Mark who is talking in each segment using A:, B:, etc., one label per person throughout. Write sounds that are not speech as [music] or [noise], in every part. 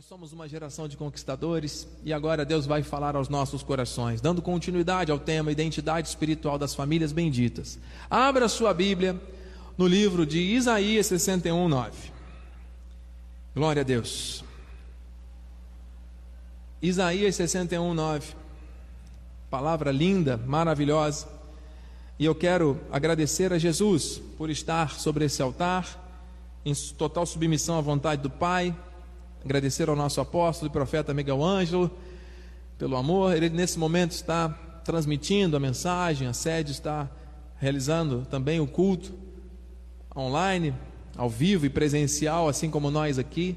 A: Nós somos uma geração de conquistadores e agora Deus vai falar aos nossos corações, dando continuidade ao tema identidade espiritual das famílias benditas. Abra sua Bíblia no livro de Isaías 61, 9. Glória a Deus. Isaías 61, 9. Palavra linda, maravilhosa. E eu quero agradecer a Jesus por estar sobre esse altar, em total submissão à vontade do Pai Agradecer ao nosso apóstolo e profeta Miguel Ângelo pelo amor. Ele nesse momento está transmitindo a mensagem, a sede está realizando também o culto online, ao vivo e presencial, assim como nós aqui.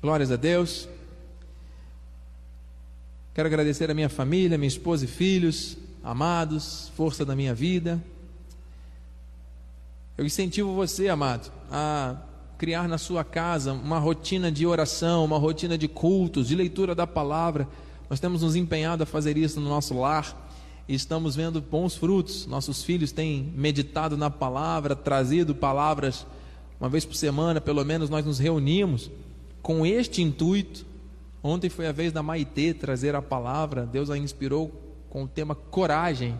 A: Glórias a Deus. Quero agradecer a minha família, minha esposa e filhos, amados, força da minha vida. Eu incentivo você, amado, a criar na sua casa uma rotina de oração, uma rotina de cultos, de leitura da palavra. Nós temos nos empenhado a fazer isso no nosso lar e estamos vendo bons frutos. Nossos filhos têm meditado na palavra, trazido palavras uma vez por semana, pelo menos nós nos reunimos com este intuito. Ontem foi a vez da Maitê trazer a palavra, Deus a inspirou com o tema coragem,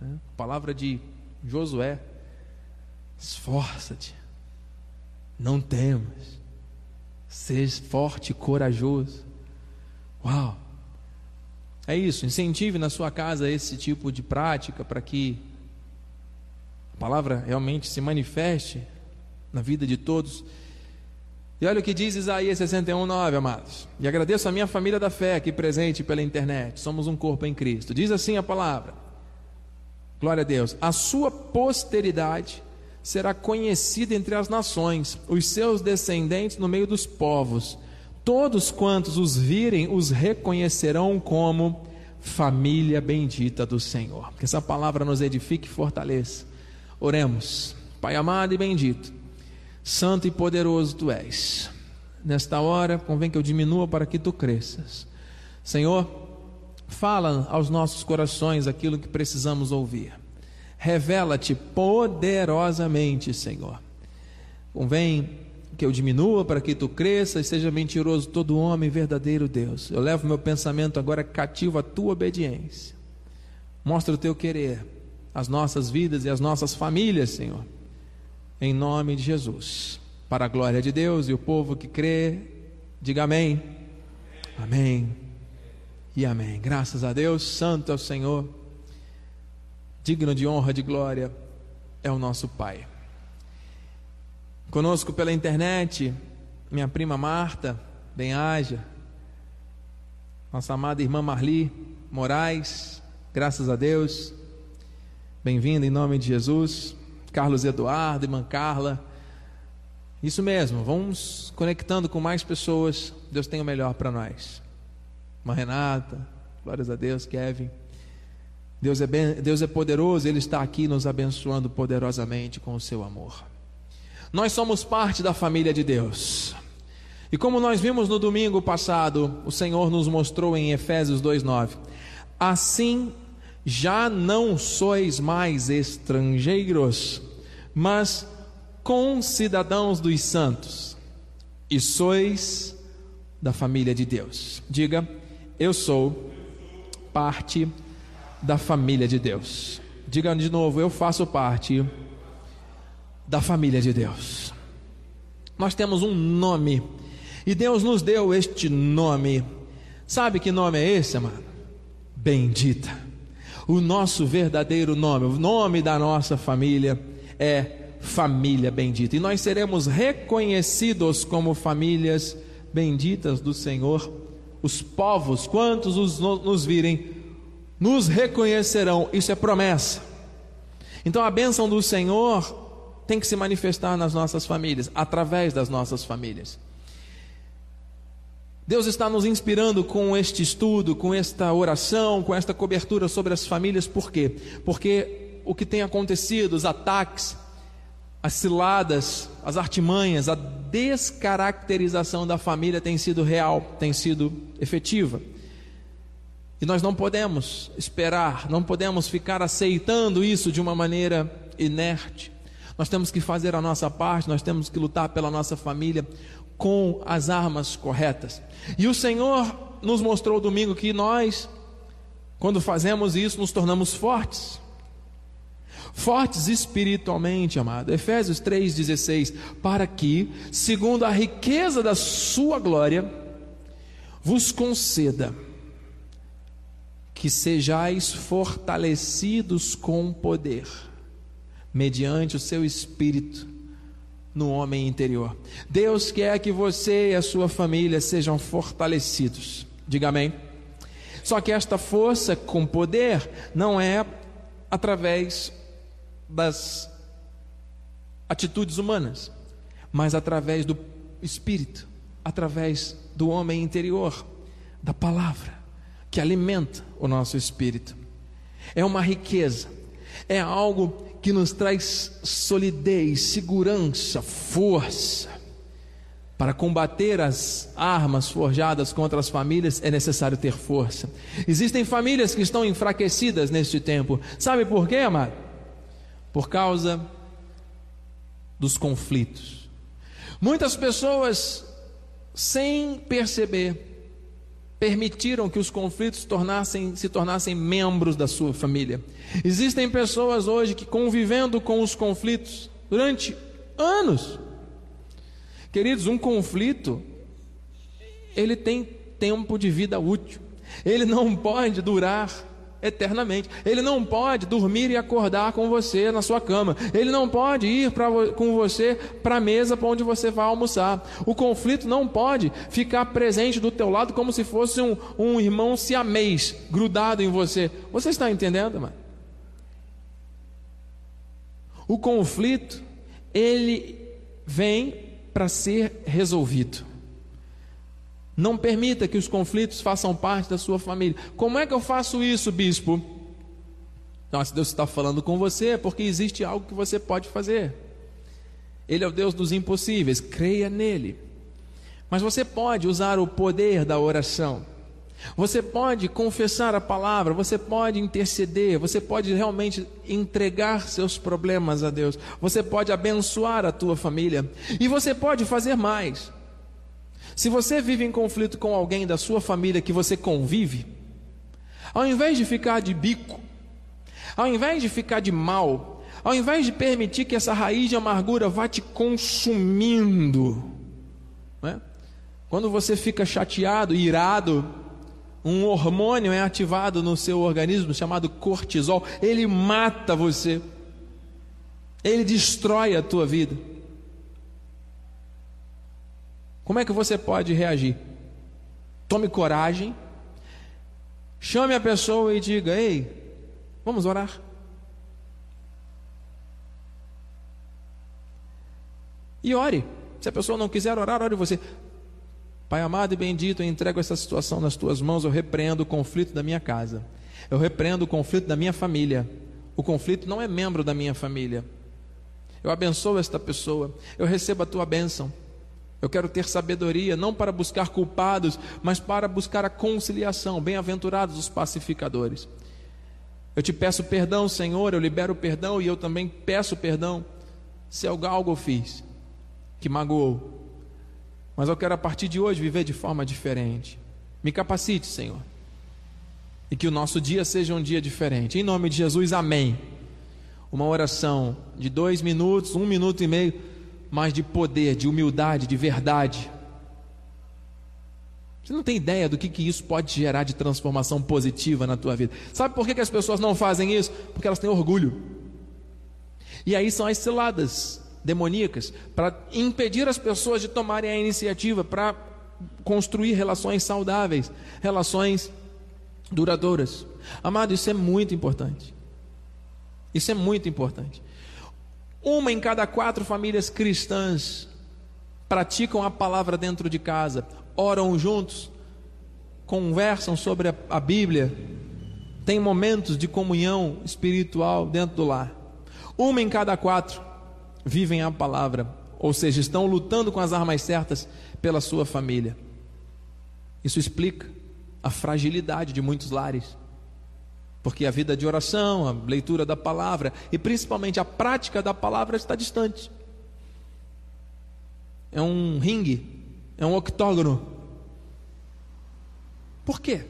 A: né? palavra de Josué. Esforça-te não temas. Seja forte e corajoso. Uau! É isso, incentive na sua casa esse tipo de prática para que a palavra realmente se manifeste na vida de todos. E olha o que diz Isaías 61:9, amados. E agradeço a minha família da fé aqui presente pela internet. Somos um corpo em Cristo. Diz assim a palavra. Glória a Deus. A sua posteridade será conhecido entre as nações, os seus descendentes no meio dos povos. Todos quantos os virem os reconhecerão como família bendita do Senhor. Que essa palavra nos edifique e fortaleça. Oremos. Pai amado e bendito, santo e poderoso tu és. Nesta hora, convém que eu diminua para que tu cresças. Senhor, fala aos nossos corações aquilo que precisamos ouvir. Revela-te poderosamente, Senhor. Convém que eu diminua para que tu cresças, seja mentiroso todo homem, verdadeiro Deus. Eu levo meu pensamento agora cativo à tua obediência. Mostra o teu querer, as nossas vidas e as nossas famílias, Senhor. Em nome de Jesus. Para a glória de Deus e o povo que crê, diga amém. Amém. E amém. Graças a Deus, santo é o Senhor digno de honra, de glória, é o nosso Pai. Conosco pela internet, minha prima Marta, bem-haja, nossa amada irmã Marli Moraes, graças a Deus, bem-vinda em nome de Jesus, Carlos Eduardo, irmã Carla, isso mesmo, vamos conectando com mais pessoas, Deus tem o melhor para nós. Irmã Renata, glórias a Deus, Kevin. Deus é, bem, Deus é poderoso, Ele está aqui nos abençoando poderosamente com o seu amor. Nós somos parte da família de Deus. E como nós vimos no domingo passado, o Senhor nos mostrou em Efésios 2,9: Assim já não sois mais estrangeiros, mas concidadãos dos santos, e sois da família de Deus. Diga, eu sou parte da família de Deus. Diga de novo, eu faço parte da família de Deus. Nós temos um nome e Deus nos deu este nome. Sabe que nome é esse, amado? Bendita. O nosso verdadeiro nome, o nome da nossa família é família bendita. E nós seremos reconhecidos como famílias benditas do Senhor. Os povos, quantos os, nos virem, nos reconhecerão. Isso é promessa. Então a bênção do Senhor tem que se manifestar nas nossas famílias, através das nossas famílias. Deus está nos inspirando com este estudo, com esta oração, com esta cobertura sobre as famílias, por quê? Porque o que tem acontecido, os ataques, as ciladas, as artimanhas, a descaracterização da família tem sido real, tem sido efetiva. E nós não podemos esperar, não podemos ficar aceitando isso de uma maneira inerte. Nós temos que fazer a nossa parte, nós temos que lutar pela nossa família com as armas corretas. E o Senhor nos mostrou domingo que nós, quando fazemos isso, nos tornamos fortes. Fortes espiritualmente, amado. Efésios 3,16. Para que, segundo a riqueza da sua glória, vos conceda que sejais fortalecidos com poder, mediante o seu espírito no homem interior. Deus quer que você e a sua família sejam fortalecidos. Diga amém. Só que esta força com poder não é através das atitudes humanas, mas através do espírito, através do homem interior, da palavra que alimenta o nosso espírito. É uma riqueza, é algo que nos traz solidez, segurança, força. Para combater as armas forjadas contra as famílias é necessário ter força. Existem famílias que estão enfraquecidas neste tempo. Sabe por quê, amado? Por causa dos conflitos. Muitas pessoas, sem perceber, permitiram que os conflitos tornassem, se tornassem membros da sua família. Existem pessoas hoje que convivendo com os conflitos durante anos. Queridos, um conflito ele tem tempo de vida útil. Ele não pode durar eternamente. Ele não pode dormir e acordar com você na sua cama. Ele não pode ir pra, com você para a mesa para onde você vai almoçar. O conflito não pode ficar presente do teu lado como se fosse um, um irmão siamês grudado em você. Você está entendendo, mano? O conflito, ele vem para ser resolvido. Não permita que os conflitos façam parte da sua família. Como é que eu faço isso, bispo? Não, se Deus está falando com você, é porque existe algo que você pode fazer. Ele é o Deus dos impossíveis, creia nele. Mas você pode usar o poder da oração. Você pode confessar a palavra, você pode interceder, você pode realmente entregar seus problemas a Deus, você pode abençoar a tua família e você pode fazer mais. Se você vive em conflito com alguém da sua família que você convive, ao invés de ficar de bico, ao invés de ficar de mal, ao invés de permitir que essa raiz de amargura vá te consumindo, né? quando você fica chateado, irado, um hormônio é ativado no seu organismo chamado cortisol, ele mata você, ele destrói a tua vida. Como é que você pode reagir? Tome coragem, chame a pessoa e diga: Ei, vamos orar. E ore. Se a pessoa não quiser orar, ore você. Pai amado e bendito, eu entrego essa situação nas tuas mãos. Eu repreendo o conflito da minha casa. Eu repreendo o conflito da minha família. O conflito não é membro da minha família. Eu abençoo esta pessoa. Eu recebo a tua bênção. Eu quero ter sabedoria, não para buscar culpados, mas para buscar a conciliação. Bem-aventurados os pacificadores. Eu te peço perdão, Senhor, eu libero perdão e eu também peço perdão se algo eu fiz que magoou. Mas eu quero a partir de hoje viver de forma diferente. Me capacite, Senhor. E que o nosso dia seja um dia diferente. Em nome de Jesus, amém. Uma oração de dois minutos, um minuto e meio mas de poder, de humildade, de verdade. Você não tem ideia do que, que isso pode gerar de transformação positiva na tua vida. Sabe por que, que as pessoas não fazem isso? Porque elas têm orgulho. E aí são as ciladas demoníacas para impedir as pessoas de tomarem a iniciativa para construir relações saudáveis, relações duradouras. Amado, isso é muito importante. Isso é muito importante. Uma em cada quatro famílias cristãs praticam a palavra dentro de casa, oram juntos, conversam sobre a, Bíblia, têm momentos de comunhão espiritual dentro do lar. Uma em cada quatro vivem a palavra, ou seja, estão lutando com as armas certas pela sua família. Isso explica a fragilidade de muitos lares. Porque a vida de oração, a leitura da palavra e principalmente a prática da palavra está distante. É um ringue é um octógono. Por quê?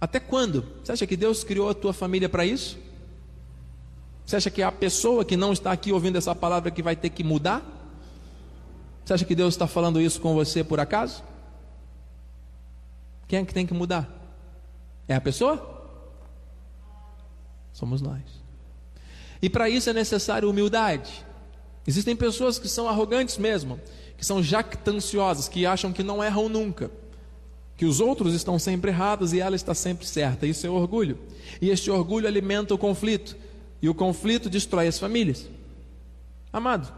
A: Até quando? Você acha que Deus criou a tua família para isso? Você acha que a pessoa que não está aqui ouvindo essa palavra que vai ter que mudar? Você acha que Deus está falando isso com você por acaso? Quem é que tem que mudar? É a pessoa? Somos nós. E para isso é necessário humildade. Existem pessoas que são arrogantes mesmo, que são jactanciosas, que acham que não erram nunca, que os outros estão sempre errados e ela está sempre certa. Isso é orgulho. E este orgulho alimenta o conflito, e o conflito destrói as famílias. Amado,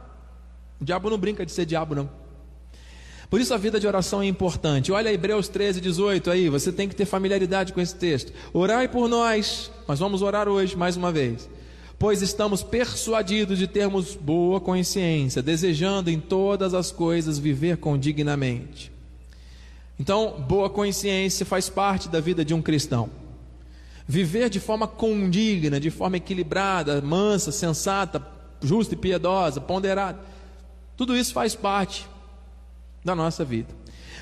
A: o diabo não brinca de ser diabo, não. Por isso a vida de oração é importante. Olha Hebreus 13, 18 aí, você tem que ter familiaridade com esse texto. Orai por nós, mas vamos orar hoje mais uma vez. Pois estamos persuadidos de termos boa consciência, desejando em todas as coisas viver condignamente. Então, boa consciência faz parte da vida de um cristão. Viver de forma condigna, de forma equilibrada, mansa, sensata, justa e piedosa, ponderada. Tudo isso faz parte da nossa vida.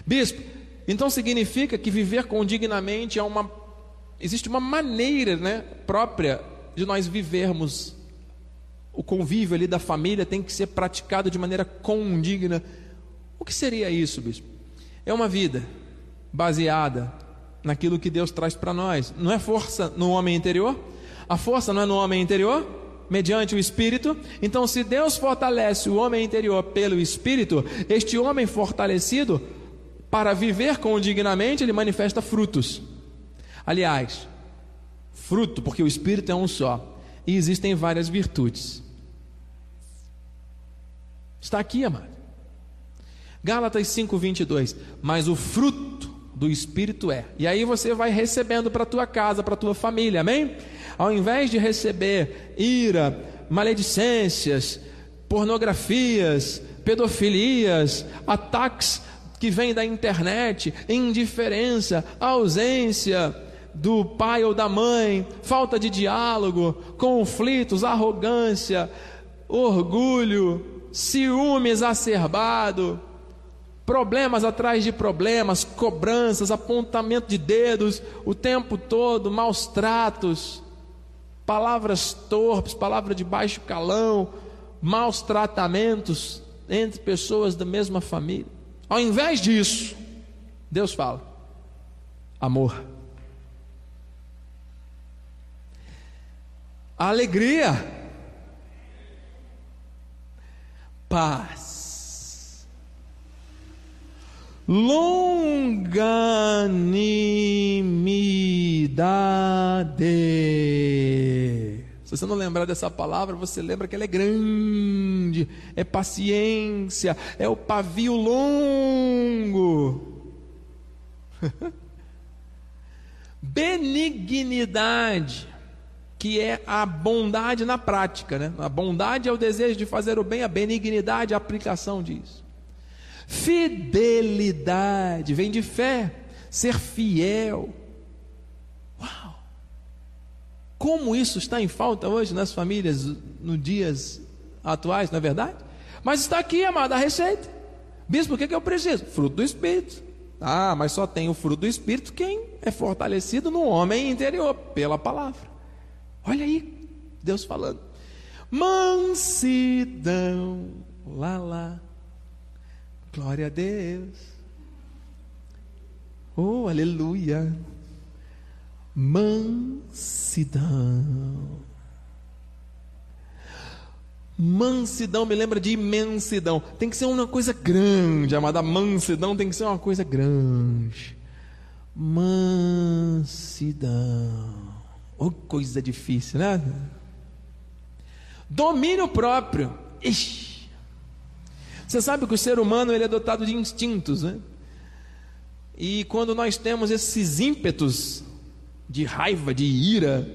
A: Bispo, então significa que viver condignamente é uma existe uma maneira, né, própria de nós vivermos o convívio ali da família tem que ser praticado de maneira condigna. O que seria isso, bispo? É uma vida baseada naquilo que Deus traz para nós. Não é força no homem interior? A força não é no homem interior? Mediante o Espírito. Então, se Deus fortalece o homem interior pelo Espírito, este homem fortalecido, para viver condignamente, ele manifesta frutos. Aliás, fruto, porque o Espírito é um só, e existem várias virtudes. Está aqui, amado. Gálatas 5:22. Mas o fruto do Espírito é. E aí você vai recebendo para tua casa, para tua família. Amém? Ao invés de receber ira, maledicências, pornografias, pedofilias, ataques que vêm da internet, indiferença, ausência do pai ou da mãe, falta de diálogo, conflitos, arrogância, orgulho, ciúme exacerbado, problemas atrás de problemas, cobranças, apontamento de dedos o tempo todo, maus tratos, palavras torpes, palavras de baixo calão, maus tratamentos entre pessoas da mesma família. Ao invés disso, Deus fala: amor, alegria, paz longanimidade. Se você não lembrar dessa palavra, você lembra que ela é grande, é paciência, é o pavio longo. [laughs] Benignidade, que é a bondade na prática, né? A bondade é o desejo de fazer o bem, a benignidade é a aplicação disso. Fidelidade vem de fé, ser fiel. Uau! Como isso está em falta hoje nas famílias, nos dias atuais, não é verdade? Mas está aqui, amada, a receita. Bispo, o que, é que eu preciso? Fruto do Espírito. Ah, mas só tem o fruto do Espírito quem é fortalecido no homem interior, pela palavra. Olha aí, Deus falando. Mansidão, lá, lá. Glória a Deus. Oh, aleluia. Mansidão. Mansidão me lembra de imensidão. Tem que ser uma coisa grande, amada. Mansidão tem que ser uma coisa grande. Mansidão. Oh, coisa difícil, né? Domínio próprio. Ixi. Você sabe que o ser humano ele é dotado de instintos, né? E quando nós temos esses ímpetos de raiva, de ira,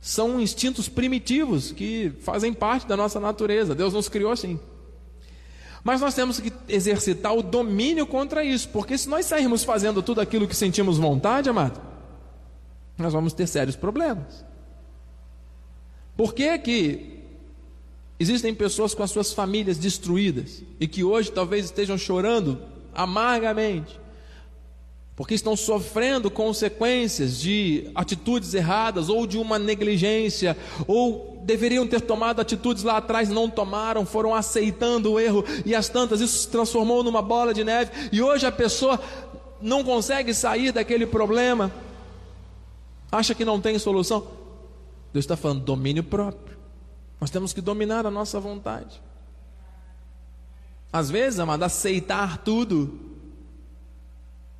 A: são instintos primitivos que fazem parte da nossa natureza. Deus nos criou assim. Mas nós temos que exercitar o domínio contra isso, porque se nós sairmos fazendo tudo aquilo que sentimos vontade, amado, nós vamos ter sérios problemas. Por que que Existem pessoas com as suas famílias destruídas e que hoje talvez estejam chorando amargamente, porque estão sofrendo consequências de atitudes erradas ou de uma negligência, ou deveriam ter tomado atitudes lá atrás, não tomaram, foram aceitando o erro e as tantas isso se transformou numa bola de neve e hoje a pessoa não consegue sair daquele problema, acha que não tem solução. Deus está falando domínio próprio. Nós temos que dominar a nossa vontade. Às vezes, amado, aceitar tudo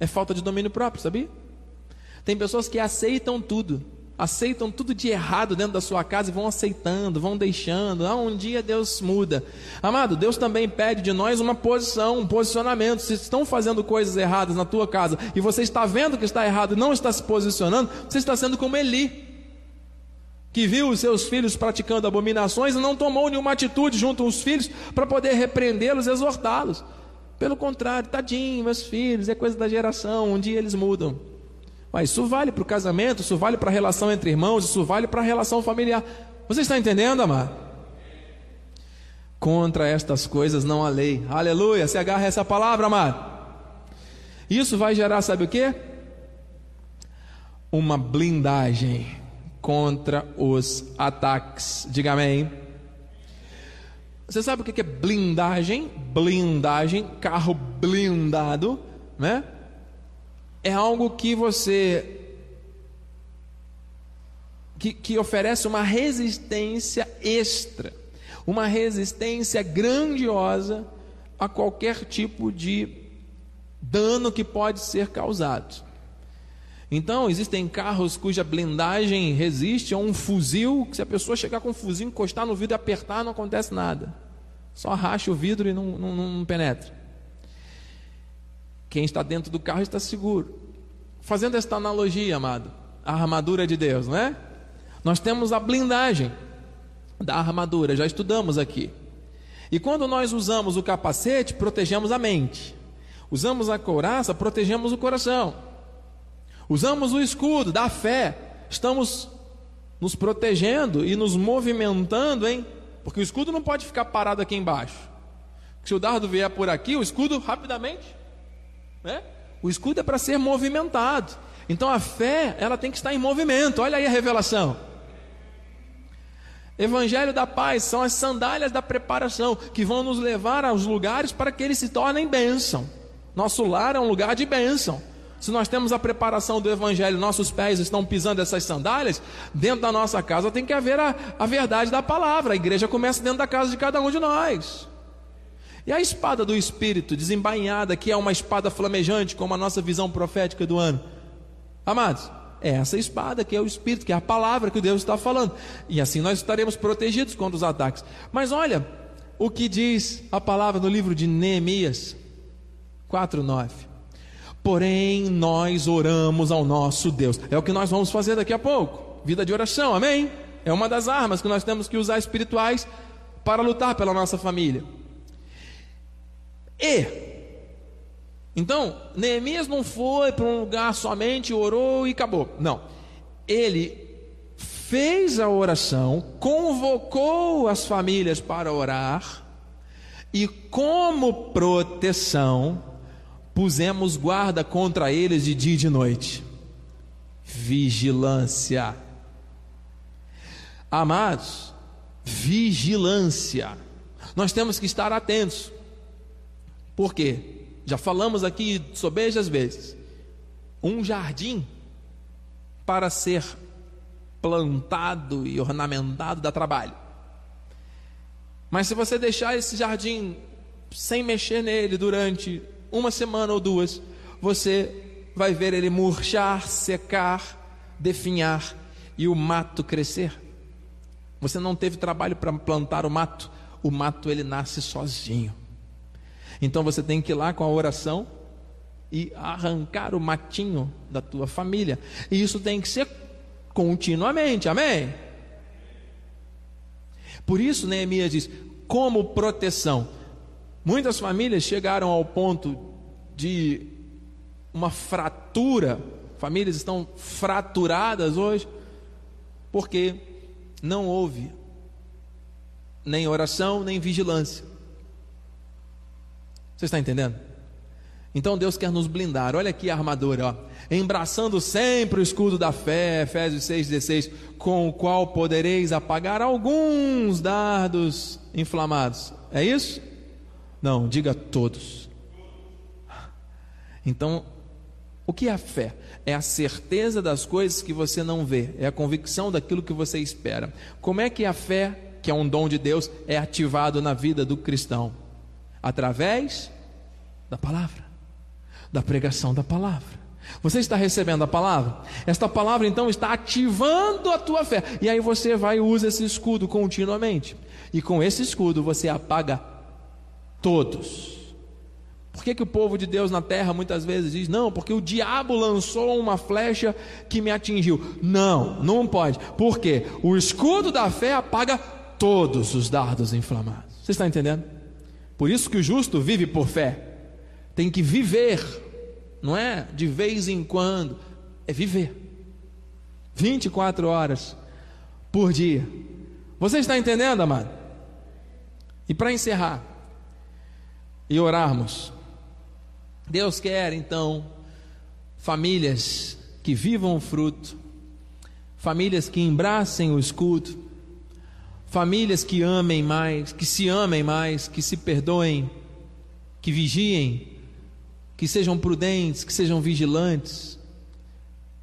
A: é falta de domínio próprio, sabia? Tem pessoas que aceitam tudo, aceitam tudo de errado dentro da sua casa e vão aceitando, vão deixando. Ah, um dia Deus muda. Amado, Deus também pede de nós uma posição, um posicionamento. Se estão fazendo coisas erradas na tua casa e você está vendo que está errado e não está se posicionando, você está sendo como Eli. Que viu os seus filhos praticando abominações e não tomou nenhuma atitude junto aos filhos para poder repreendê-los e exortá-los. Pelo contrário, tadinho, meus filhos, é coisa da geração, um dia eles mudam. Mas isso vale para o casamento, isso vale para a relação entre irmãos, isso vale para a relação familiar. Você está entendendo, amado? Contra estas coisas não há lei. Aleluia, se agarra essa palavra, amado. Isso vai gerar, sabe o que? Uma blindagem contra os ataques. Diga amém. Você sabe o que é blindagem? Blindagem, carro blindado, né? É algo que você que, que oferece uma resistência extra, uma resistência grandiosa a qualquer tipo de dano que pode ser causado. Então, existem carros cuja blindagem resiste a um fuzil, que se a pessoa chegar com um fuzil, encostar no vidro e apertar, não acontece nada. Só racha o vidro e não, não, não penetra. Quem está dentro do carro está seguro. Fazendo esta analogia, amado, a armadura de Deus, não é? Nós temos a blindagem da armadura, já estudamos aqui. E quando nós usamos o capacete, protegemos a mente. Usamos a couraça, protegemos o coração. Usamos o escudo da fé, estamos nos protegendo e nos movimentando, hein? Porque o escudo não pode ficar parado aqui embaixo. Se o dardo vier por aqui, o escudo rapidamente, né? O escudo é para ser movimentado. Então a fé, ela tem que estar em movimento. Olha aí a revelação. Evangelho da paz são as sandálias da preparação que vão nos levar aos lugares para que eles se tornem bênção. Nosso lar é um lugar de bênção. Se nós temos a preparação do Evangelho, nossos pés estão pisando essas sandálias, dentro da nossa casa tem que haver a, a verdade da palavra. A igreja começa dentro da casa de cada um de nós. E a espada do Espírito, desembainhada, que é uma espada flamejante, como a nossa visão profética do ano. Amados, é essa espada que é o Espírito, que é a palavra que Deus está falando. E assim nós estaremos protegidos contra os ataques. Mas olha o que diz a palavra no livro de Neemias 4,9. Porém, nós oramos ao nosso Deus. É o que nós vamos fazer daqui a pouco. Vida de oração, amém? É uma das armas que nós temos que usar espirituais para lutar pela nossa família. E, então, Neemias não foi para um lugar somente, orou e acabou. Não. Ele fez a oração, convocou as famílias para orar, e como proteção, pusemos guarda contra eles de dia e de noite. Vigilância. Amados, vigilância. Nós temos que estar atentos. Por quê? Já falamos aqui sobejas vezes. Um jardim para ser plantado e ornamentado dá trabalho. Mas se você deixar esse jardim sem mexer nele durante uma semana ou duas, você vai ver ele murchar, secar, definhar e o mato crescer. Você não teve trabalho para plantar o mato, o mato ele nasce sozinho. Então você tem que ir lá com a oração e arrancar o matinho da tua família. E isso tem que ser continuamente, amém? Por isso Neemias diz: como proteção. Muitas famílias chegaram ao ponto de uma fratura, famílias estão fraturadas hoje, porque não houve nem oração, nem vigilância. Você está entendendo? Então Deus quer nos blindar. Olha aqui a armadura, ó. Embraçando sempre o escudo da fé, Efésios 6,16, com o qual podereis apagar alguns dardos inflamados. É isso? Não, diga todos. Então, o que é a fé? É a certeza das coisas que você não vê, é a convicção daquilo que você espera. Como é que a fé, que é um dom de Deus, é ativado na vida do cristão? Através da palavra da pregação da palavra. Você está recebendo a palavra? Esta palavra então está ativando a tua fé. E aí você vai e usa esse escudo continuamente. E com esse escudo você apaga todos. Por que, que o povo de Deus na terra muitas vezes diz: não, porque o diabo lançou uma flecha que me atingiu? Não, não pode. Por quê? O escudo da fé apaga todos os dardos inflamados. Você está entendendo? Por isso que o justo vive por fé tem que viver, não é de vez em quando, é viver. 24 horas por dia. Você está entendendo, amado? E para encerrar e orarmos, Deus quer então famílias que vivam o fruto, famílias que embracem o escudo, famílias que amem mais, que se amem mais, que se perdoem, que vigiem que sejam prudentes, que sejam vigilantes,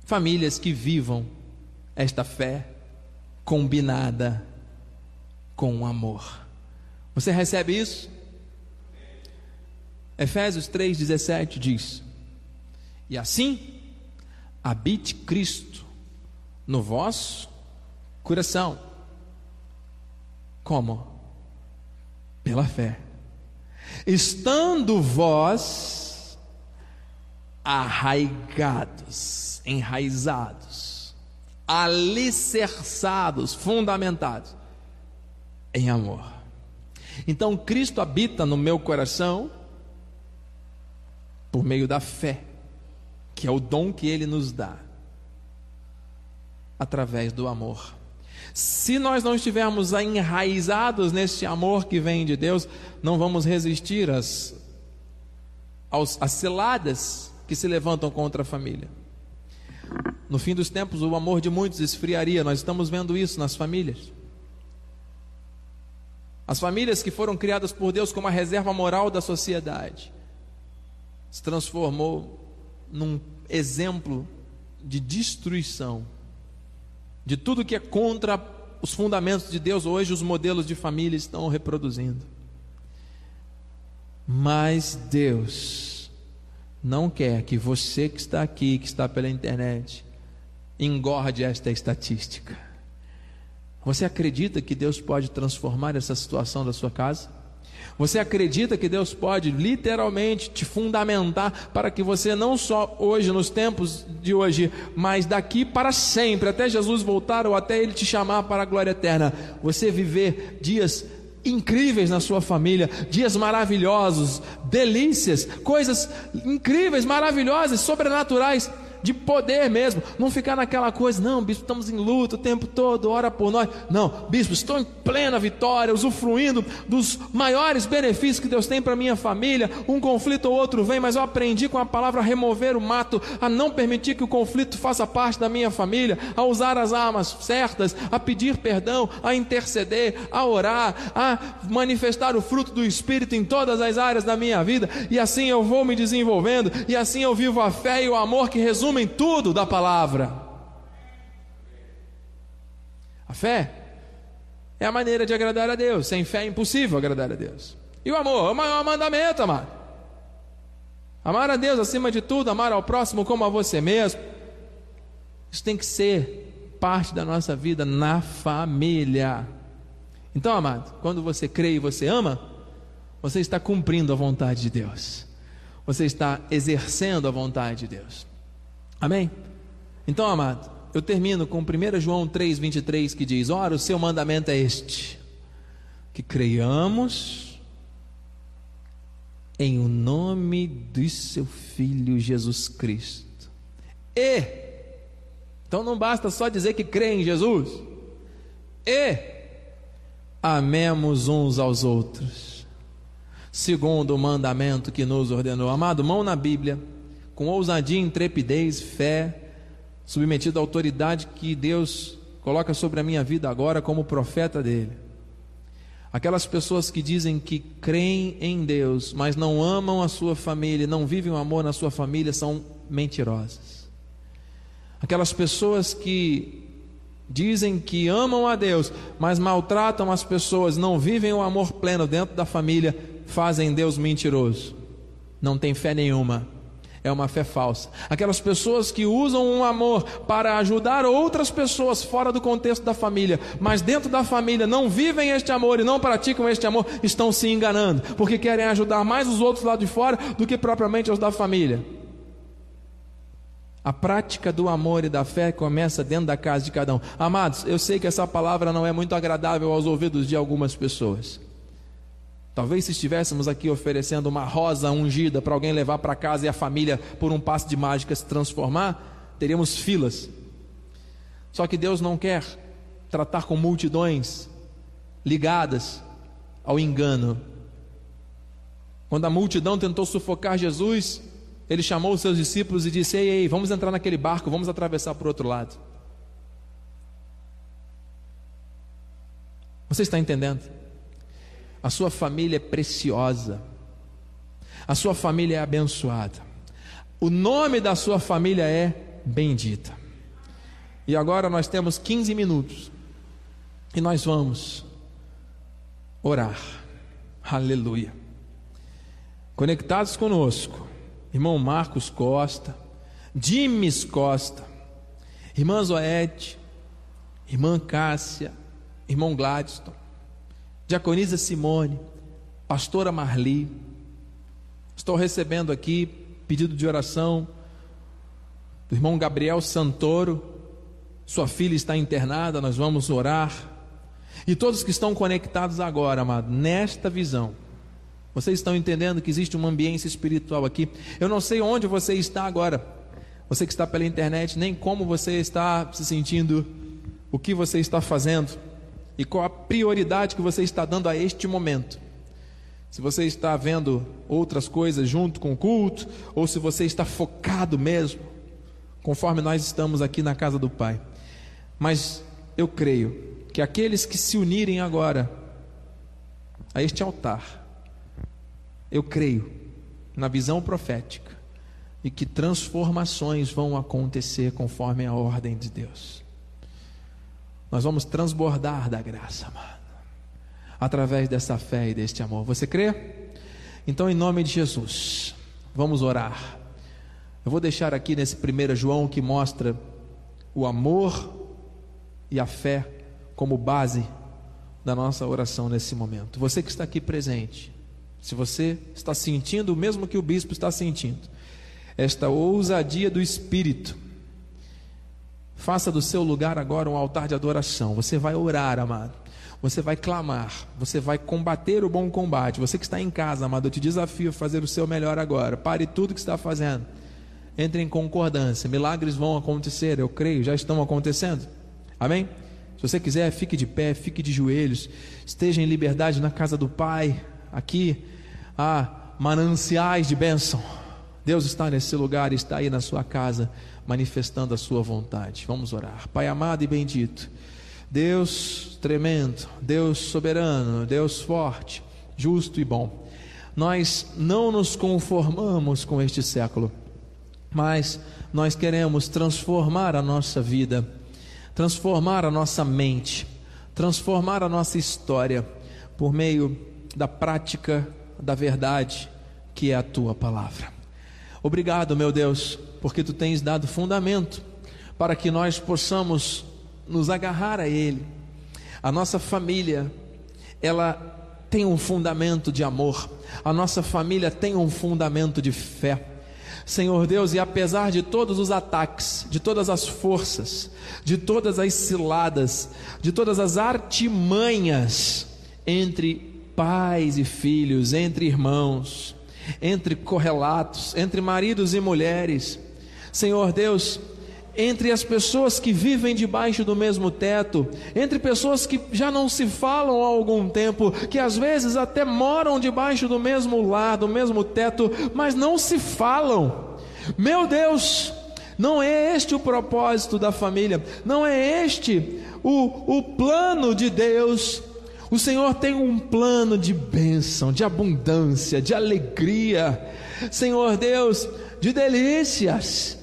A: famílias que vivam esta fé combinada com o amor. Você recebe isso? Efésios 3,17 diz: E assim habite Cristo no vosso coração. Como? Pela fé. Estando vós arraigados, enraizados, alicerçados, fundamentados em amor. Então Cristo habita no meu coração por meio da fé, que é o dom que ele nos dá, através do amor. Se nós não estivermos enraizados nesse amor que vem de Deus, não vamos resistir às, às ciladas que se levantam contra a família. No fim dos tempos, o amor de muitos esfriaria, nós estamos vendo isso nas famílias. As famílias que foram criadas por Deus como a reserva moral da sociedade se transformou num exemplo de destruição de tudo que é contra os fundamentos de Deus. Hoje, os modelos de família estão reproduzindo. Mas Deus não quer que você que está aqui, que está pela internet, engorde esta estatística. Você acredita que Deus pode transformar essa situação da sua casa? Você acredita que Deus pode literalmente te fundamentar para que você não só hoje, nos tempos de hoje, mas daqui para sempre, até Jesus voltar ou até Ele te chamar para a glória eterna, você viver dias incríveis na sua família, dias maravilhosos, delícias, coisas incríveis, maravilhosas, sobrenaturais de poder mesmo, não ficar naquela coisa, não, bispo, estamos em luta o tempo todo, ora por nós. Não, bispo, estou em plena vitória, usufruindo dos maiores benefícios que Deus tem para minha família. Um conflito ou outro vem, mas eu aprendi com a palavra a remover o mato, a não permitir que o conflito faça parte da minha família, a usar as armas certas, a pedir perdão, a interceder, a orar, a manifestar o fruto do Espírito em todas as áreas da minha vida, e assim eu vou me desenvolvendo, e assim eu vivo a fé e o amor que resume resumem tudo da palavra. A fé é a maneira de agradar a Deus. Sem fé é impossível agradar a Deus. E o amor é o maior mandamento, amado. Amar a Deus acima de tudo, amar ao próximo como a você mesmo. Isso tem que ser parte da nossa vida na família. Então, amado, quando você crê e você ama, você está cumprindo a vontade de Deus. Você está exercendo a vontade de Deus. Amém? Então, amado, eu termino com 1 João 3,23 que diz: Ora, o seu mandamento é este, que creiamos em o nome do seu Filho Jesus Cristo. E, então não basta só dizer que crê em Jesus, e amemos uns aos outros, segundo o mandamento que nos ordenou. Amado, mão na Bíblia, com ousadia, intrepidez, fé, submetido à autoridade que Deus coloca sobre a minha vida agora como profeta dele. Aquelas pessoas que dizem que creem em Deus, mas não amam a sua família, não vivem o amor na sua família, são mentirosas. Aquelas pessoas que dizem que amam a Deus, mas maltratam as pessoas, não vivem o amor pleno dentro da família, fazem Deus mentiroso. Não tem fé nenhuma é uma fé falsa. Aquelas pessoas que usam um amor para ajudar outras pessoas fora do contexto da família, mas dentro da família não vivem este amor e não praticam este amor, estão se enganando, porque querem ajudar mais os outros lá de fora do que propriamente os da família. A prática do amor e da fé começa dentro da casa de cada um. Amados, eu sei que essa palavra não é muito agradável aos ouvidos de algumas pessoas. Talvez se estivéssemos aqui oferecendo uma rosa ungida para alguém levar para casa e a família, por um passe de mágica, se transformar, teríamos filas. Só que Deus não quer tratar com multidões ligadas ao engano. Quando a multidão tentou sufocar Jesus, ele chamou os seus discípulos e disse: Ei, ei, vamos entrar naquele barco, vamos atravessar para o outro lado. Você está entendendo? A sua família é preciosa. A sua família é abençoada. O nome da sua família é bendita. E agora nós temos 15 minutos. E nós vamos orar. Aleluia. Conectados conosco, irmão Marcos Costa, Dimes Costa, irmã Zoete, irmã Cássia, irmão Gladstone, Diaconisa Simone, Pastora Marli. Estou recebendo aqui pedido de oração do irmão Gabriel Santoro. Sua filha está internada, nós vamos orar. E todos que estão conectados agora, amado, nesta visão. Vocês estão entendendo que existe uma ambiência espiritual aqui. Eu não sei onde você está agora. Você que está pela internet, nem como você está se sentindo, o que você está fazendo e qual a prioridade que você está dando a este momento. Se você está vendo outras coisas junto com o culto, ou se você está focado mesmo, conforme nós estamos aqui na casa do Pai. Mas eu creio que aqueles que se unirem agora a este altar, eu creio na visão profética e que transformações vão acontecer conforme a ordem de Deus nós vamos transbordar da graça, amado, através dessa fé e deste amor. Você crê? Então, em nome de Jesus, vamos orar. Eu vou deixar aqui nesse 1 João que mostra o amor e a fé como base da nossa oração nesse momento. Você que está aqui presente, se você está sentindo o mesmo que o bispo está sentindo, esta ousadia do Espírito, Faça do seu lugar agora um altar de adoração. Você vai orar, amado. Você vai clamar. Você vai combater o bom combate. Você que está em casa, amado, eu te desafio a fazer o seu melhor agora. Pare tudo que está fazendo. Entre em concordância. Milagres vão acontecer, eu creio, já estão acontecendo. Amém? Se você quiser, fique de pé, fique de joelhos. Esteja em liberdade na casa do Pai. Aqui há mananciais de bênção. Deus está nesse lugar, está aí na sua casa manifestando a sua vontade. Vamos orar. Pai amado e bendito, Deus tremendo, Deus soberano, Deus forte, justo e bom. Nós não nos conformamos com este século, mas nós queremos transformar a nossa vida, transformar a nossa mente, transformar a nossa história por meio da prática da verdade que é a tua palavra. Obrigado, meu Deus, porque tu tens dado fundamento para que nós possamos nos agarrar a Ele. A nossa família, ela tem um fundamento de amor, a nossa família tem um fundamento de fé. Senhor Deus, e apesar de todos os ataques, de todas as forças, de todas as ciladas, de todas as artimanhas entre pais e filhos, entre irmãos, entre correlatos, entre maridos e mulheres. Senhor Deus, entre as pessoas que vivem debaixo do mesmo teto, entre pessoas que já não se falam há algum tempo, que às vezes até moram debaixo do mesmo lar, do mesmo teto, mas não se falam. Meu Deus, não é este o propósito da família, não é este o, o plano de Deus. O Senhor tem um plano de bênção, de abundância, de alegria. Senhor Deus, de delícias,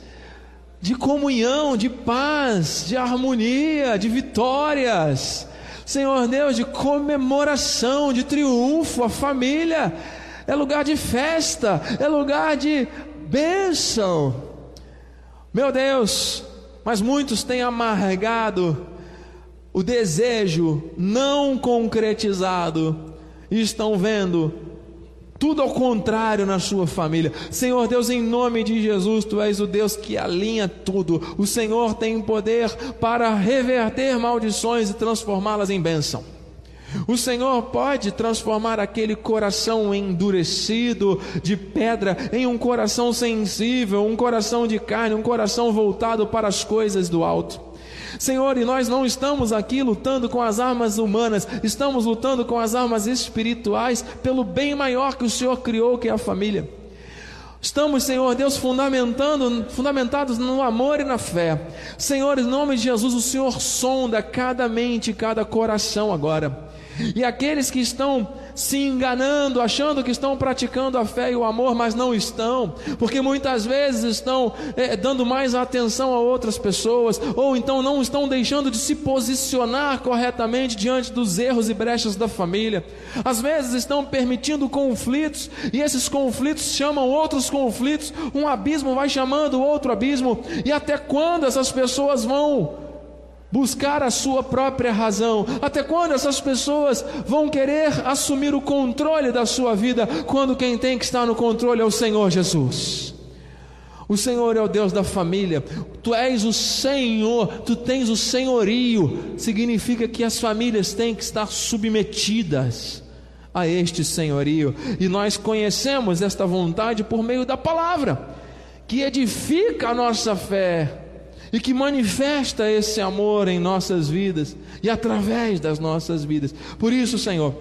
A: de comunhão, de paz, de harmonia, de vitórias. Senhor Deus, de comemoração, de triunfo. A família é lugar de festa, é lugar de bênção. Meu Deus, mas muitos têm amargado o desejo não concretizado estão vendo tudo ao contrário na sua família. Senhor Deus, em nome de Jesus, tu és o Deus que alinha tudo. O Senhor tem poder para reverter maldições e transformá-las em bênção. O Senhor pode transformar aquele coração endurecido de pedra em um coração sensível, um coração de carne, um coração voltado para as coisas do alto. Senhor, e nós não estamos aqui lutando com as armas humanas, estamos lutando com as armas espirituais pelo bem maior que o Senhor criou, que é a família. Estamos, Senhor Deus, fundamentando, fundamentados no amor e na fé. Senhor, em nome de Jesus, o Senhor sonda cada mente, cada coração agora. E aqueles que estão se enganando, achando que estão praticando a fé e o amor, mas não estão, porque muitas vezes estão é, dando mais atenção a outras pessoas, ou então não estão deixando de se posicionar corretamente diante dos erros e brechas da família. Às vezes estão permitindo conflitos, e esses conflitos chamam outros conflitos, um abismo vai chamando outro abismo, e até quando essas pessoas vão buscar a sua própria razão. Até quando essas pessoas vão querer assumir o controle da sua vida, quando quem tem que estar no controle é o Senhor Jesus? O Senhor é o Deus da família, tu és o Senhor, tu tens o senhorio, significa que as famílias têm que estar submetidas a este senhorio, e nós conhecemos esta vontade por meio da palavra, que edifica a nossa fé, e que manifesta esse amor em nossas vidas e através das nossas vidas. Por isso, Senhor,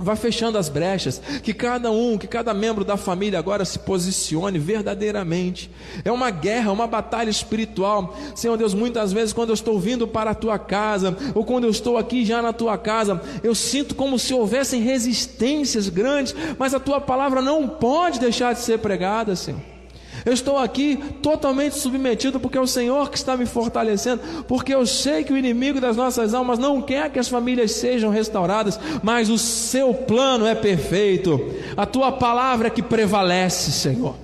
A: Vá fechando as brechas, que cada um, que cada membro da família agora se posicione verdadeiramente. É uma guerra, uma batalha espiritual. Senhor Deus, muitas vezes quando eu estou vindo para a tua casa, ou quando eu estou aqui já na tua casa, eu sinto como se houvessem resistências grandes, mas a tua palavra não pode deixar de ser pregada, Senhor. Eu estou aqui totalmente submetido porque é o Senhor que está me fortalecendo, porque eu sei que o inimigo das nossas almas não quer que as famílias sejam restauradas, mas o seu plano é perfeito. A tua palavra é que prevalece, Senhor.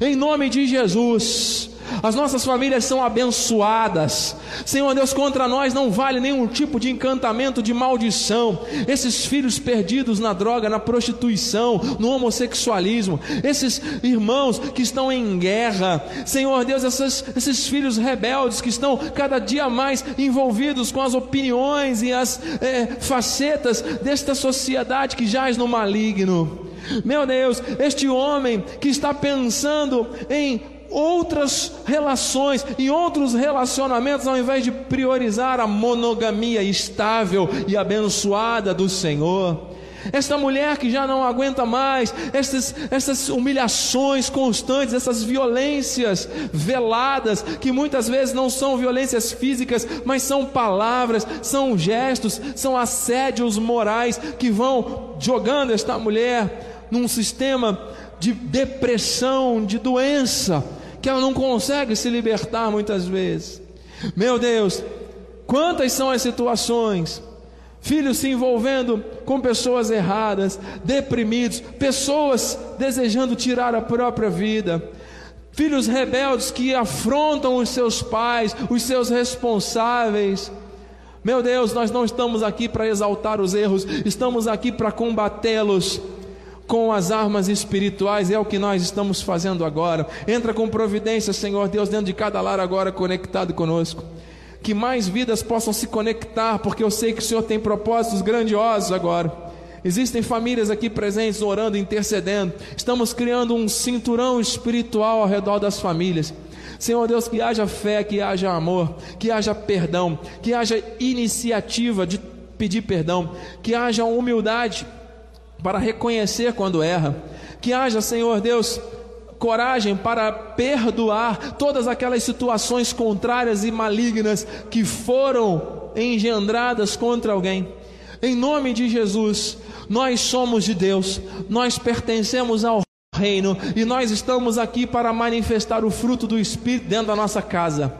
A: Em nome de Jesus, as nossas famílias são abençoadas. Senhor Deus, contra nós não vale nenhum tipo de encantamento, de maldição. Esses filhos perdidos na droga, na prostituição, no homossexualismo, esses irmãos que estão em guerra, Senhor Deus, esses, esses filhos rebeldes que estão cada dia mais envolvidos com as opiniões e as é, facetas desta sociedade que jaz no maligno. Meu Deus, este homem que está pensando em outras relações, em outros relacionamentos, ao invés de priorizar a monogamia estável e abençoada do Senhor. Esta mulher que já não aguenta mais, essas, essas humilhações constantes, essas violências veladas, que muitas vezes não são violências físicas, mas são palavras, são gestos, são assédios morais que vão jogando esta mulher num sistema de depressão, de doença, que ela não consegue se libertar muitas vezes. Meu Deus, quantas são as situações? Filhos se envolvendo com pessoas erradas, deprimidos, pessoas desejando tirar a própria vida, filhos rebeldes que afrontam os seus pais, os seus responsáveis. Meu Deus, nós não estamos aqui para exaltar os erros, estamos aqui para combatê-los com as armas espirituais, é o que nós estamos fazendo agora. Entra com providência, Senhor Deus, dentro de cada lar agora conectado conosco. Que mais vidas possam se conectar, porque eu sei que o Senhor tem propósitos grandiosos agora. Existem famílias aqui presentes orando, intercedendo. Estamos criando um cinturão espiritual ao redor das famílias. Senhor Deus, que haja fé, que haja amor, que haja perdão, que haja iniciativa de pedir perdão, que haja humildade para reconhecer quando erra, que haja, Senhor Deus, coragem para perdoar todas aquelas situações contrárias e malignas que foram engendradas contra alguém. Em nome de Jesus, nós somos de Deus, nós pertencemos ao reino e nós estamos aqui para manifestar o fruto do Espírito dentro da nossa casa.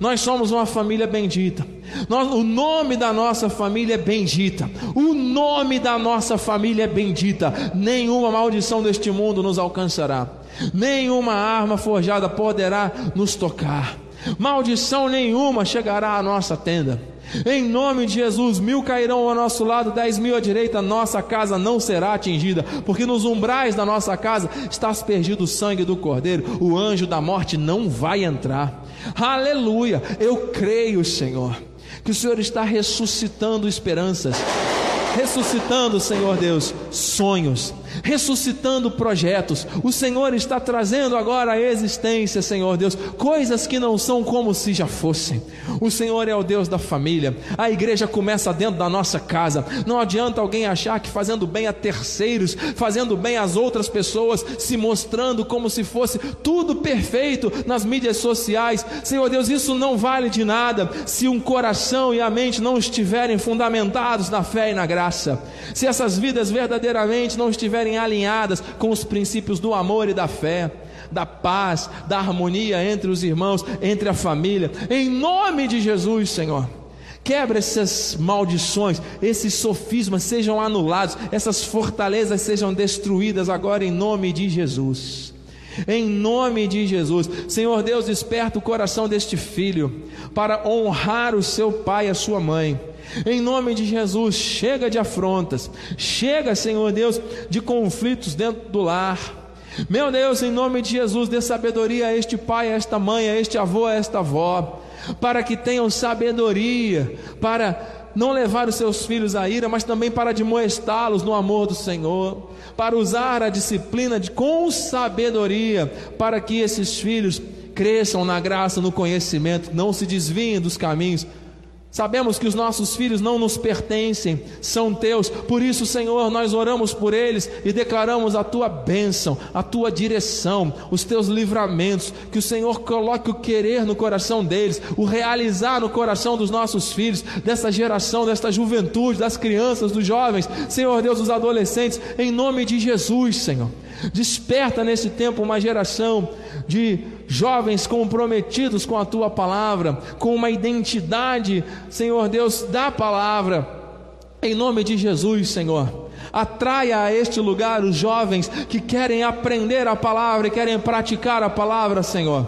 A: Nós somos uma família bendita. Nós, o nome da nossa família é bendita. O nome da nossa família é bendita. Nenhuma maldição deste mundo nos alcançará. Nenhuma arma forjada poderá nos tocar. Maldição nenhuma chegará à nossa tenda. Em nome de Jesus, mil cairão ao nosso lado, dez mil à direita, nossa casa não será atingida, porque nos umbrais da nossa casa está aspergido o sangue do Cordeiro, o anjo da morte não vai entrar. Aleluia! Eu creio, Senhor, que o Senhor está ressuscitando esperanças ressuscitando, Senhor Deus, sonhos, ressuscitando projetos. O Senhor está trazendo agora à existência, Senhor Deus, coisas que não são como se já fossem. O Senhor é o Deus da família. A igreja começa dentro da nossa casa. Não adianta alguém achar que fazendo bem a terceiros, fazendo bem às outras pessoas, se mostrando como se fosse tudo perfeito nas mídias sociais. Senhor Deus, isso não vale de nada se um coração e a mente não estiverem fundamentados na fé e na graça graça, se essas vidas verdadeiramente não estiverem alinhadas com os princípios do amor e da fé, da paz, da harmonia entre os irmãos, entre a família, em nome de Jesus, Senhor. Quebra essas maldições, esses sofismas sejam anulados, essas fortalezas sejam destruídas agora em nome de Jesus. Em nome de Jesus, Senhor Deus, desperta o coração deste filho para honrar o seu pai e a sua mãe em nome de Jesus, chega de afrontas, chega, Senhor Deus, de conflitos dentro do lar. Meu Deus, em nome de Jesus, dê sabedoria a este pai, a esta mãe, a este avô, a esta avó, para que tenham sabedoria, para não levar os seus filhos à ira, mas também para admoestá-los no amor do Senhor, para usar a disciplina de, com sabedoria, para que esses filhos cresçam na graça, no conhecimento, não se desviem dos caminhos Sabemos que os nossos filhos não nos pertencem, são teus, por isso, Senhor, nós oramos por eles e declaramos a tua bênção, a tua direção, os teus livramentos, que o Senhor coloque o querer no coração deles, o realizar no coração dos nossos filhos, dessa geração, desta juventude, das crianças, dos jovens, Senhor Deus, dos adolescentes, em nome de Jesus, Senhor. Desperta nesse tempo uma geração de jovens comprometidos com a tua palavra, com uma identidade, Senhor Deus, da palavra. Em nome de Jesus, Senhor. Atraia a este lugar os jovens que querem aprender a palavra e querem praticar a palavra, Senhor.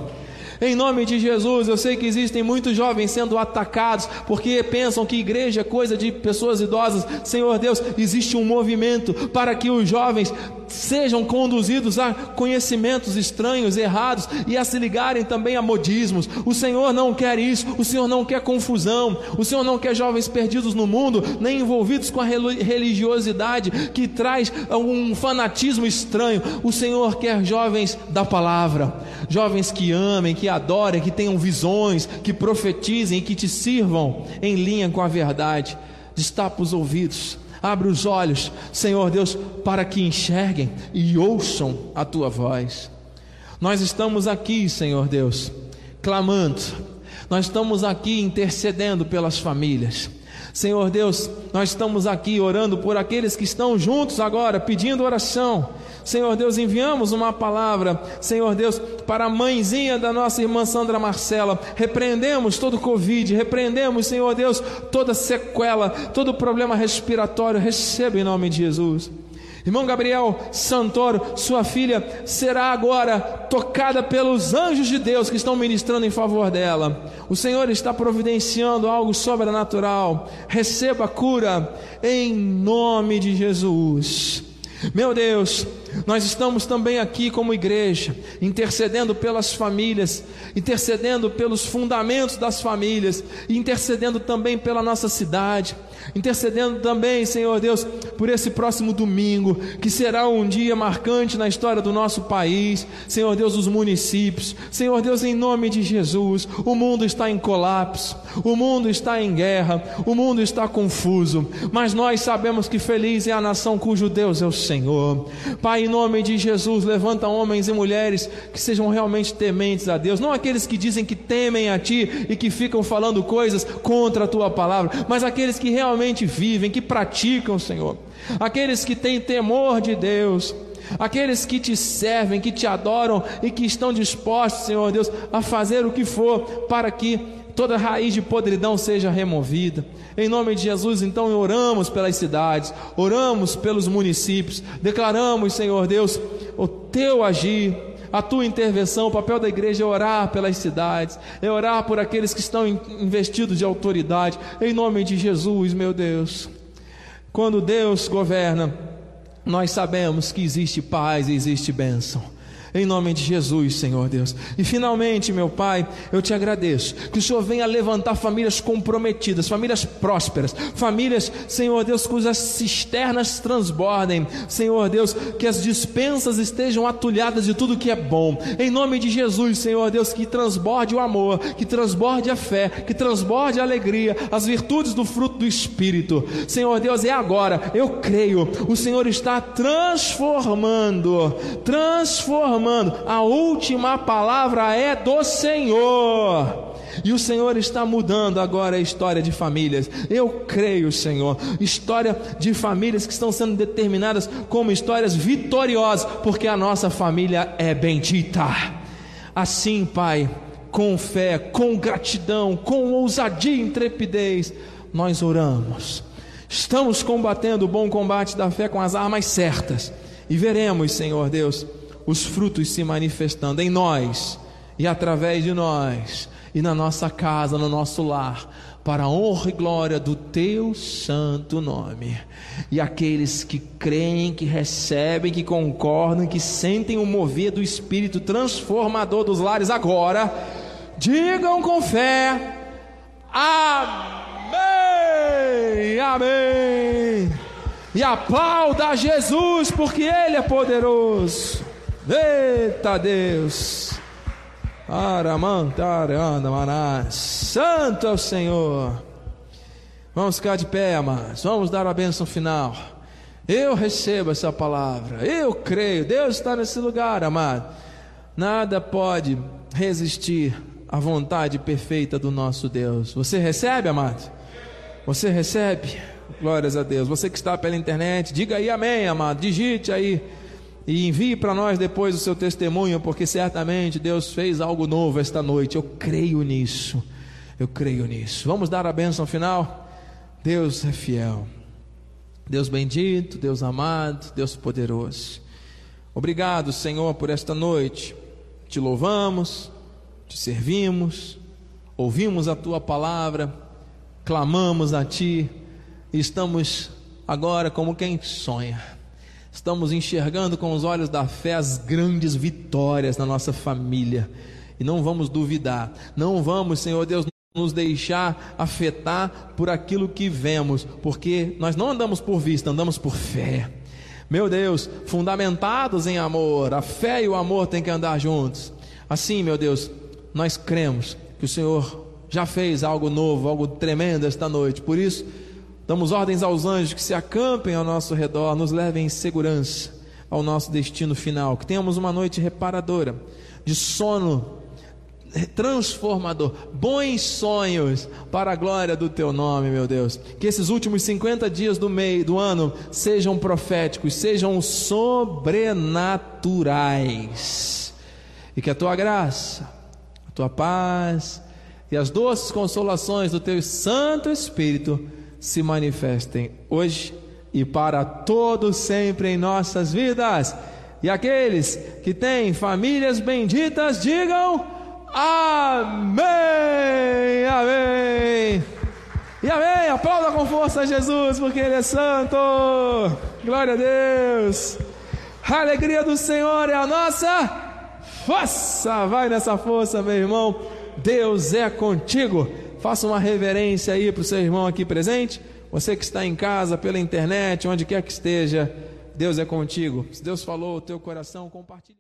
A: Em nome de Jesus, eu sei que existem muitos jovens sendo atacados porque pensam que igreja é coisa de pessoas idosas. Senhor Deus, existe um movimento para que os jovens sejam conduzidos a conhecimentos estranhos, errados e a se ligarem também a modismos. O Senhor não quer isso, o Senhor não quer confusão, o Senhor não quer jovens perdidos no mundo, nem envolvidos com a religiosidade que traz um fanatismo estranho. O Senhor quer jovens da palavra, jovens que amem, que adorem, que tenham visões, que profetizem, que te sirvam em linha com a verdade. Destapa os ouvidos Abre os olhos, Senhor Deus, para que enxerguem e ouçam a tua voz. Nós estamos aqui, Senhor Deus, clamando, nós estamos aqui intercedendo pelas famílias. Senhor Deus, nós estamos aqui orando por aqueles que estão juntos agora, pedindo oração. Senhor Deus, enviamos uma palavra, Senhor Deus, para a mãezinha da nossa irmã Sandra Marcela. Repreendemos todo o Covid, repreendemos, Senhor Deus, toda sequela, todo problema respiratório. Receba em nome de Jesus. Irmão Gabriel Santoro, sua filha será agora tocada pelos anjos de Deus que estão ministrando em favor dela. O Senhor está providenciando algo sobrenatural. Receba a cura em nome de Jesus. Meu Deus, nós estamos também aqui como igreja, intercedendo pelas famílias, intercedendo pelos fundamentos das famílias, intercedendo também pela nossa cidade. Intercedendo também, Senhor Deus, por esse próximo domingo, que será um dia marcante na história do nosso país, Senhor Deus, dos municípios, Senhor Deus, em nome de Jesus, o mundo está em colapso, o mundo está em guerra, o mundo está confuso, mas nós sabemos que feliz é a nação cujo Deus é o Senhor. Pai, em nome de Jesus, levanta homens e mulheres que sejam realmente tementes a Deus, não aqueles que dizem que temem a Ti e que ficam falando coisas contra a Tua palavra, mas aqueles que realmente vivem, que praticam, Senhor, aqueles que têm temor de Deus aqueles que te servem, que te adoram e que estão dispostos, Senhor Deus, a fazer o que for para que toda raiz de podridão seja removida. Em nome de Jesus, então, oramos pelas cidades, oramos pelos municípios, declaramos, Senhor Deus, o teu agir, a tua intervenção, o papel da igreja é orar pelas cidades, é orar por aqueles que estão investidos de autoridade, em nome de Jesus, meu Deus. Quando Deus governa, nós sabemos que existe paz e existe bênção em nome de Jesus, Senhor Deus. E finalmente, meu Pai, eu te agradeço que o Senhor venha levantar famílias comprometidas, famílias prósperas, famílias, Senhor Deus, cujas cisternas transbordem, Senhor Deus, que as dispensas estejam atulhadas de tudo que é bom, em nome de Jesus, Senhor Deus, que transborde o amor, que transborde a fé, que transborde a alegria, as virtudes do fruto do Espírito, Senhor Deus, é agora, eu creio, o Senhor está transformando, transformando a última palavra é do Senhor. E o Senhor está mudando agora a história de famílias. Eu creio, Senhor, história de famílias que estão sendo determinadas como histórias vitoriosas, porque a nossa família é bendita. Assim, Pai, com fé, com gratidão, com ousadia e intrepidez, nós oramos. Estamos combatendo o bom combate da fé com as armas certas. E veremos, Senhor Deus, os frutos se manifestando em nós e através de nós e na nossa casa, no nosso lar, para a honra e glória do teu santo nome. E aqueles que creem, que recebem, que concordam, que sentem o mover do Espírito transformador dos lares agora, digam com fé: Amém! Amém! E aplauda Jesus, porque Ele é poderoso. Eita Deus! Santo é o Senhor. Vamos ficar de pé, amados. Vamos dar a bênção final. Eu recebo essa palavra. Eu creio. Deus está nesse lugar, amado. Nada pode resistir à vontade perfeita do nosso Deus. Você recebe, amado? Você recebe? Glórias a Deus. Você que está pela internet, diga aí amém, amado. Digite aí e envie para nós depois o seu testemunho, porque certamente Deus fez algo novo esta noite. Eu creio nisso. Eu creio nisso. Vamos dar a bênção final? Deus é fiel. Deus bendito, Deus amado, Deus poderoso. Obrigado, Senhor, por esta noite. Te louvamos, te servimos, ouvimos a tua palavra, clamamos a ti e estamos agora como quem sonha estamos enxergando com os olhos da fé as grandes vitórias na nossa família. E não vamos duvidar, não vamos, Senhor Deus, nos deixar afetar por aquilo que vemos, porque nós não andamos por vista, andamos por fé. Meu Deus, fundamentados em amor, a fé e o amor têm que andar juntos. Assim, meu Deus, nós cremos que o Senhor já fez algo novo, algo tremendo esta noite. Por isso, Damos ordens aos anjos que se acampem ao nosso redor, nos levem em segurança ao nosso destino final. Que tenhamos uma noite reparadora, de sono transformador, bons sonhos para a glória do teu nome, meu Deus. Que esses últimos 50 dias do meio do ano sejam proféticos, sejam sobrenaturais. E que a tua graça, a tua paz e as doces consolações do teu Santo Espírito se manifestem hoje e para todo sempre em nossas vidas. E aqueles que têm famílias benditas, digam amém, amém. E amém, aplauda com força Jesus, porque Ele é santo. Glória a Deus. A alegria do Senhor é a nossa força. Vai nessa força, meu irmão. Deus é contigo. Faça uma reverência aí para o seu irmão aqui presente. Você que está em casa, pela internet, onde quer que esteja, Deus é contigo. Se Deus falou o teu coração, compartilhe.